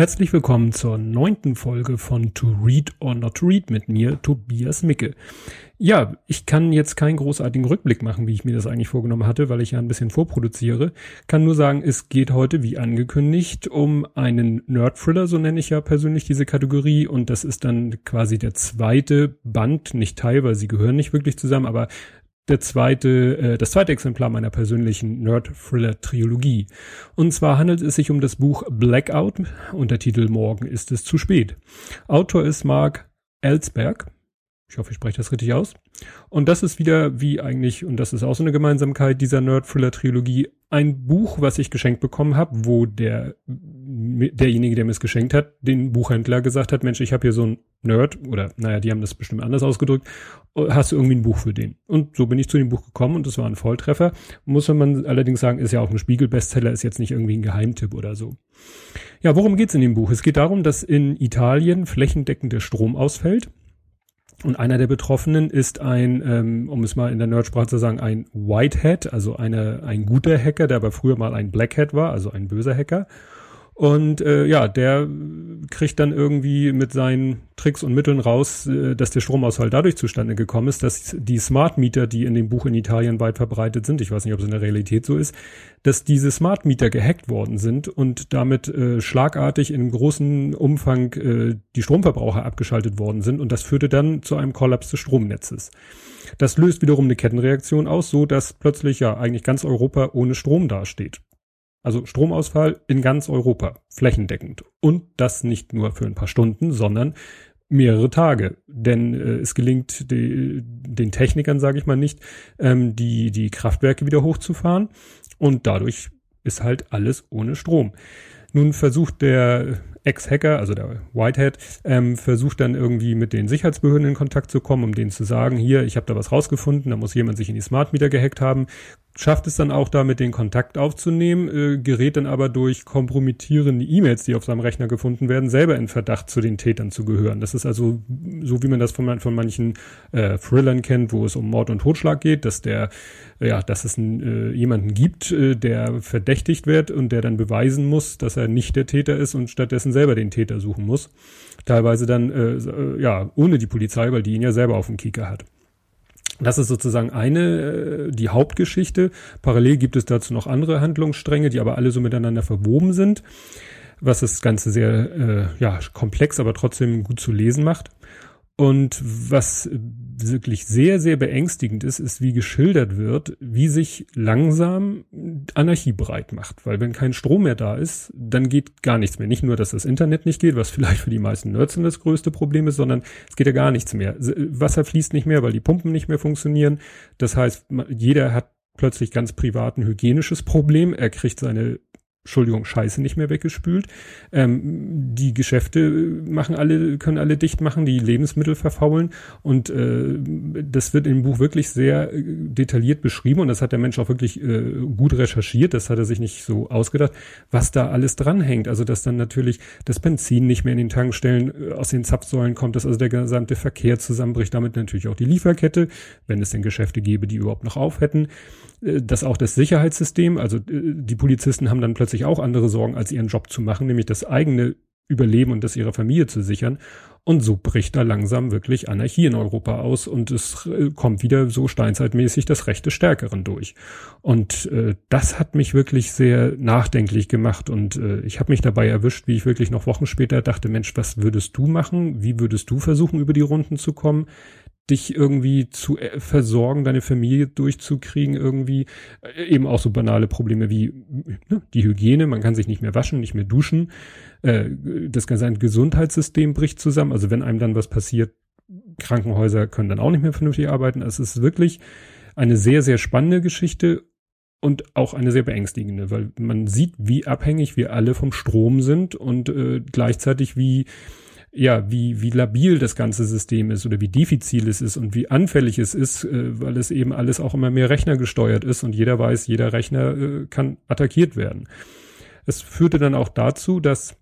Herzlich willkommen zur neunten Folge von To Read or Not to Read mit mir, Tobias Micke. Ja, ich kann jetzt keinen großartigen Rückblick machen, wie ich mir das eigentlich vorgenommen hatte, weil ich ja ein bisschen vorproduziere. Kann nur sagen, es geht heute, wie angekündigt, um einen Nerd-Thriller, so nenne ich ja persönlich diese Kategorie. Und das ist dann quasi der zweite Band, nicht Teil, weil sie gehören nicht wirklich zusammen, aber der zweite, äh, das zweite Exemplar meiner persönlichen Nerd-Thriller-Trilogie. Und zwar handelt es sich um das Buch Blackout, Untertitel Morgen ist es zu spät. Autor ist Mark Ellsberg. Ich hoffe, ich spreche das richtig aus. Und das ist wieder, wie eigentlich, und das ist auch so eine Gemeinsamkeit dieser Nerd-Thriller-Trilogie, ein Buch, was ich geschenkt bekommen habe, wo der derjenige, der mir es geschenkt hat, den Buchhändler gesagt hat, Mensch, ich habe hier so ein Nerd, oder naja, die haben das bestimmt anders ausgedrückt, hast du irgendwie ein Buch für den? Und so bin ich zu dem Buch gekommen und es war ein Volltreffer. Muss man allerdings sagen, ist ja auch ein Spiegel-Bestseller, ist jetzt nicht irgendwie ein Geheimtipp oder so. Ja, worum geht's in dem Buch? Es geht darum, dass in Italien flächendeckend der Strom ausfällt und einer der Betroffenen ist ein, ähm, um es mal in der Nerdsprache zu sagen, ein Whitehead, also eine, ein guter Hacker, der aber früher mal ein Blackhead war, also ein böser Hacker. Und äh, ja, der kriegt dann irgendwie mit seinen Tricks und Mitteln raus, äh, dass der Stromausfall dadurch zustande gekommen ist, dass die Smart Meter, die in dem Buch in Italien weit verbreitet sind, ich weiß nicht, ob es in der Realität so ist, dass diese Smart Meter gehackt worden sind und damit äh, schlagartig in großem Umfang äh, die Stromverbraucher abgeschaltet worden sind und das führte dann zu einem Kollaps des Stromnetzes. Das löst wiederum eine Kettenreaktion aus, so dass plötzlich ja eigentlich ganz Europa ohne Strom dasteht. Also Stromausfall in ganz Europa, flächendeckend. Und das nicht nur für ein paar Stunden, sondern mehrere Tage. Denn äh, es gelingt die, den Technikern, sage ich mal nicht, ähm, die, die Kraftwerke wieder hochzufahren. Und dadurch ist halt alles ohne Strom. Nun versucht der Ex-Hacker, also der Whitehead, ähm, versucht dann irgendwie mit den Sicherheitsbehörden in Kontakt zu kommen, um denen zu sagen, hier, ich habe da was rausgefunden, da muss jemand sich in die Smart Meter gehackt haben, schafft es dann auch damit den Kontakt aufzunehmen, äh, gerät dann aber durch kompromittierende E-Mails, die auf seinem Rechner gefunden werden, selber in Verdacht zu den Tätern zu gehören. Das ist also so, wie man das von, von manchen äh, Thrillern kennt, wo es um Mord und Totschlag geht, dass der, ja, dass es ein, äh, jemanden gibt, äh, der verdächtigt wird und der dann beweisen muss, dass er nicht der Täter ist und stattdessen selber den Täter suchen muss. Teilweise dann, äh, äh ja, ohne die Polizei, weil die ihn ja selber auf dem Kieker hat. Das ist sozusagen eine, äh, die Hauptgeschichte. Parallel gibt es dazu noch andere Handlungsstränge, die aber alle so miteinander verwoben sind, was das Ganze sehr äh, ja, komplex, aber trotzdem gut zu lesen macht. Und was wirklich sehr, sehr beängstigend ist, ist, wie geschildert wird, wie sich langsam Anarchie breit macht. Weil wenn kein Strom mehr da ist, dann geht gar nichts mehr. Nicht nur, dass das Internet nicht geht, was vielleicht für die meisten Nerds das größte Problem ist, sondern es geht ja gar nichts mehr. Wasser fließt nicht mehr, weil die Pumpen nicht mehr funktionieren. Das heißt, jeder hat plötzlich ganz privat ein hygienisches Problem. Er kriegt seine Entschuldigung, Scheiße nicht mehr weggespült. Ähm, die Geschäfte machen alle, können alle dicht machen, die Lebensmittel verfaulen und äh, das wird im Buch wirklich sehr äh, detailliert beschrieben und das hat der Mensch auch wirklich äh, gut recherchiert, das hat er sich nicht so ausgedacht, was da alles dranhängt. Also dass dann natürlich das Benzin nicht mehr in den Tankstellen äh, aus den Zapfsäulen kommt, dass also der gesamte Verkehr zusammenbricht, damit natürlich auch die Lieferkette, wenn es denn Geschäfte gäbe, die überhaupt noch auf hätten. Äh, dass auch das Sicherheitssystem, also äh, die Polizisten haben dann plötzlich auch andere Sorgen, als ihren Job zu machen, nämlich das eigene Überleben und das ihrer Familie zu sichern. Und so bricht da langsam wirklich Anarchie in Europa aus und es äh, kommt wieder so steinzeitmäßig das Recht des Stärkeren durch. Und äh, das hat mich wirklich sehr nachdenklich gemacht und äh, ich habe mich dabei erwischt, wie ich wirklich noch Wochen später dachte, Mensch, was würdest du machen? Wie würdest du versuchen, über die Runden zu kommen? Dich irgendwie zu äh, versorgen, deine Familie durchzukriegen, irgendwie. Äh, eben auch so banale Probleme wie ne, die Hygiene, man kann sich nicht mehr waschen, nicht mehr duschen, äh, das ganze Gesundheitssystem bricht zusammen, also wenn einem dann was passiert, Krankenhäuser können dann auch nicht mehr vernünftig arbeiten. Es ist wirklich eine sehr, sehr spannende Geschichte und auch eine sehr beängstigende, weil man sieht, wie abhängig wir alle vom Strom sind und äh, gleichzeitig wie ja, wie, wie labil das ganze System ist oder wie diffizil es ist und wie anfällig es ist, äh, weil es eben alles auch immer mehr Rechner gesteuert ist und jeder weiß, jeder Rechner äh, kann attackiert werden. Es führte dann auch dazu, dass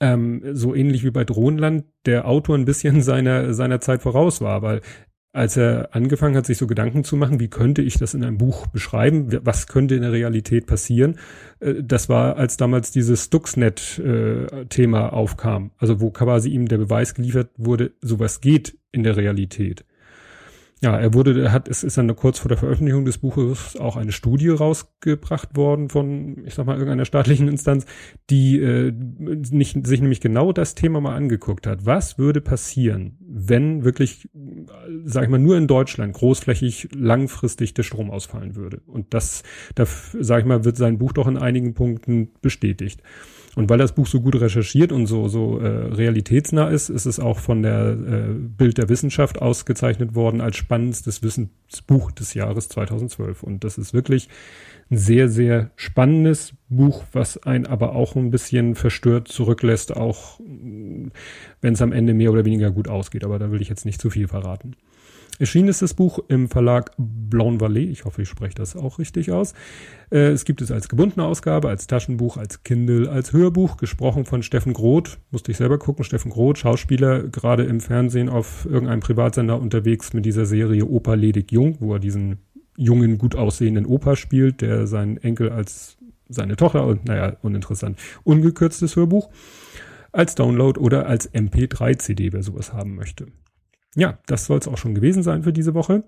ähm, so ähnlich wie bei Drohnenland der Autor ein bisschen seiner, seiner Zeit voraus war, weil als er angefangen hat, sich so Gedanken zu machen, wie könnte ich das in einem Buch beschreiben, was könnte in der Realität passieren, äh, das war, als damals dieses Stuxnet-Thema aufkam, also wo quasi ihm der Beweis geliefert wurde, sowas geht in der Realität. Ja, er wurde, er hat, es ist dann kurz vor der Veröffentlichung des Buches auch eine Studie rausgebracht worden von, ich sag mal, irgendeiner staatlichen Instanz, die äh, nicht, sich nämlich genau das Thema mal angeguckt hat. Was würde passieren, wenn wirklich, sag ich mal, nur in Deutschland großflächig langfristig der Strom ausfallen würde? Und das, da, sag ich mal, wird sein Buch doch in einigen Punkten bestätigt. Und weil das Buch so gut recherchiert und so, so äh, realitätsnah ist, ist es auch von der äh, Bild der Wissenschaft ausgezeichnet worden als spannendstes Wissensbuch des Jahres 2012. Und das ist wirklich ein sehr, sehr spannendes Buch, was ein aber auch ein bisschen verstört zurücklässt, auch wenn es am Ende mehr oder weniger gut ausgeht. Aber da will ich jetzt nicht zu viel verraten. Erschienen ist das Buch im Verlag Blanc Vallée. Ich hoffe, ich spreche das auch richtig aus. Äh, es gibt es als gebundene Ausgabe, als Taschenbuch, als Kindle, als Hörbuch, gesprochen von Steffen Groth. Musste ich selber gucken. Steffen Groth, Schauspieler, gerade im Fernsehen auf irgendeinem Privatsender unterwegs mit dieser Serie Opa ledig jung, wo er diesen jungen, gut aussehenden Opa spielt, der seinen Enkel als seine Tochter naja, uninteressant. Ungekürztes Hörbuch als Download oder als MP3-CD, wer sowas haben möchte. Ja, das soll es auch schon gewesen sein für diese Woche.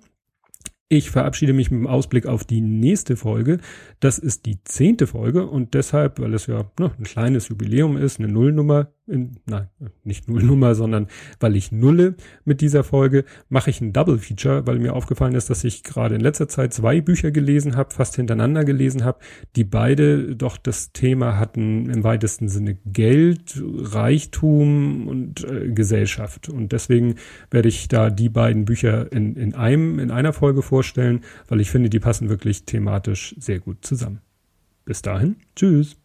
Ich verabschiede mich mit dem Ausblick auf die nächste Folge. Das ist die zehnte Folge und deshalb, weil es ja ne, ein kleines Jubiläum ist, eine Nullnummer, in, nein, nicht Nullnummer, sondern weil ich nulle mit dieser Folge, mache ich ein Double Feature, weil mir aufgefallen ist, dass ich gerade in letzter Zeit zwei Bücher gelesen habe, fast hintereinander gelesen habe, die beide doch das Thema hatten im weitesten Sinne Geld, Reichtum und äh, Gesellschaft. Und deswegen werde ich da die beiden Bücher in, in einem, in einer Folge vorstellen, weil ich finde, die passen wirklich thematisch sehr gut zusammen. Bis dahin, tschüss.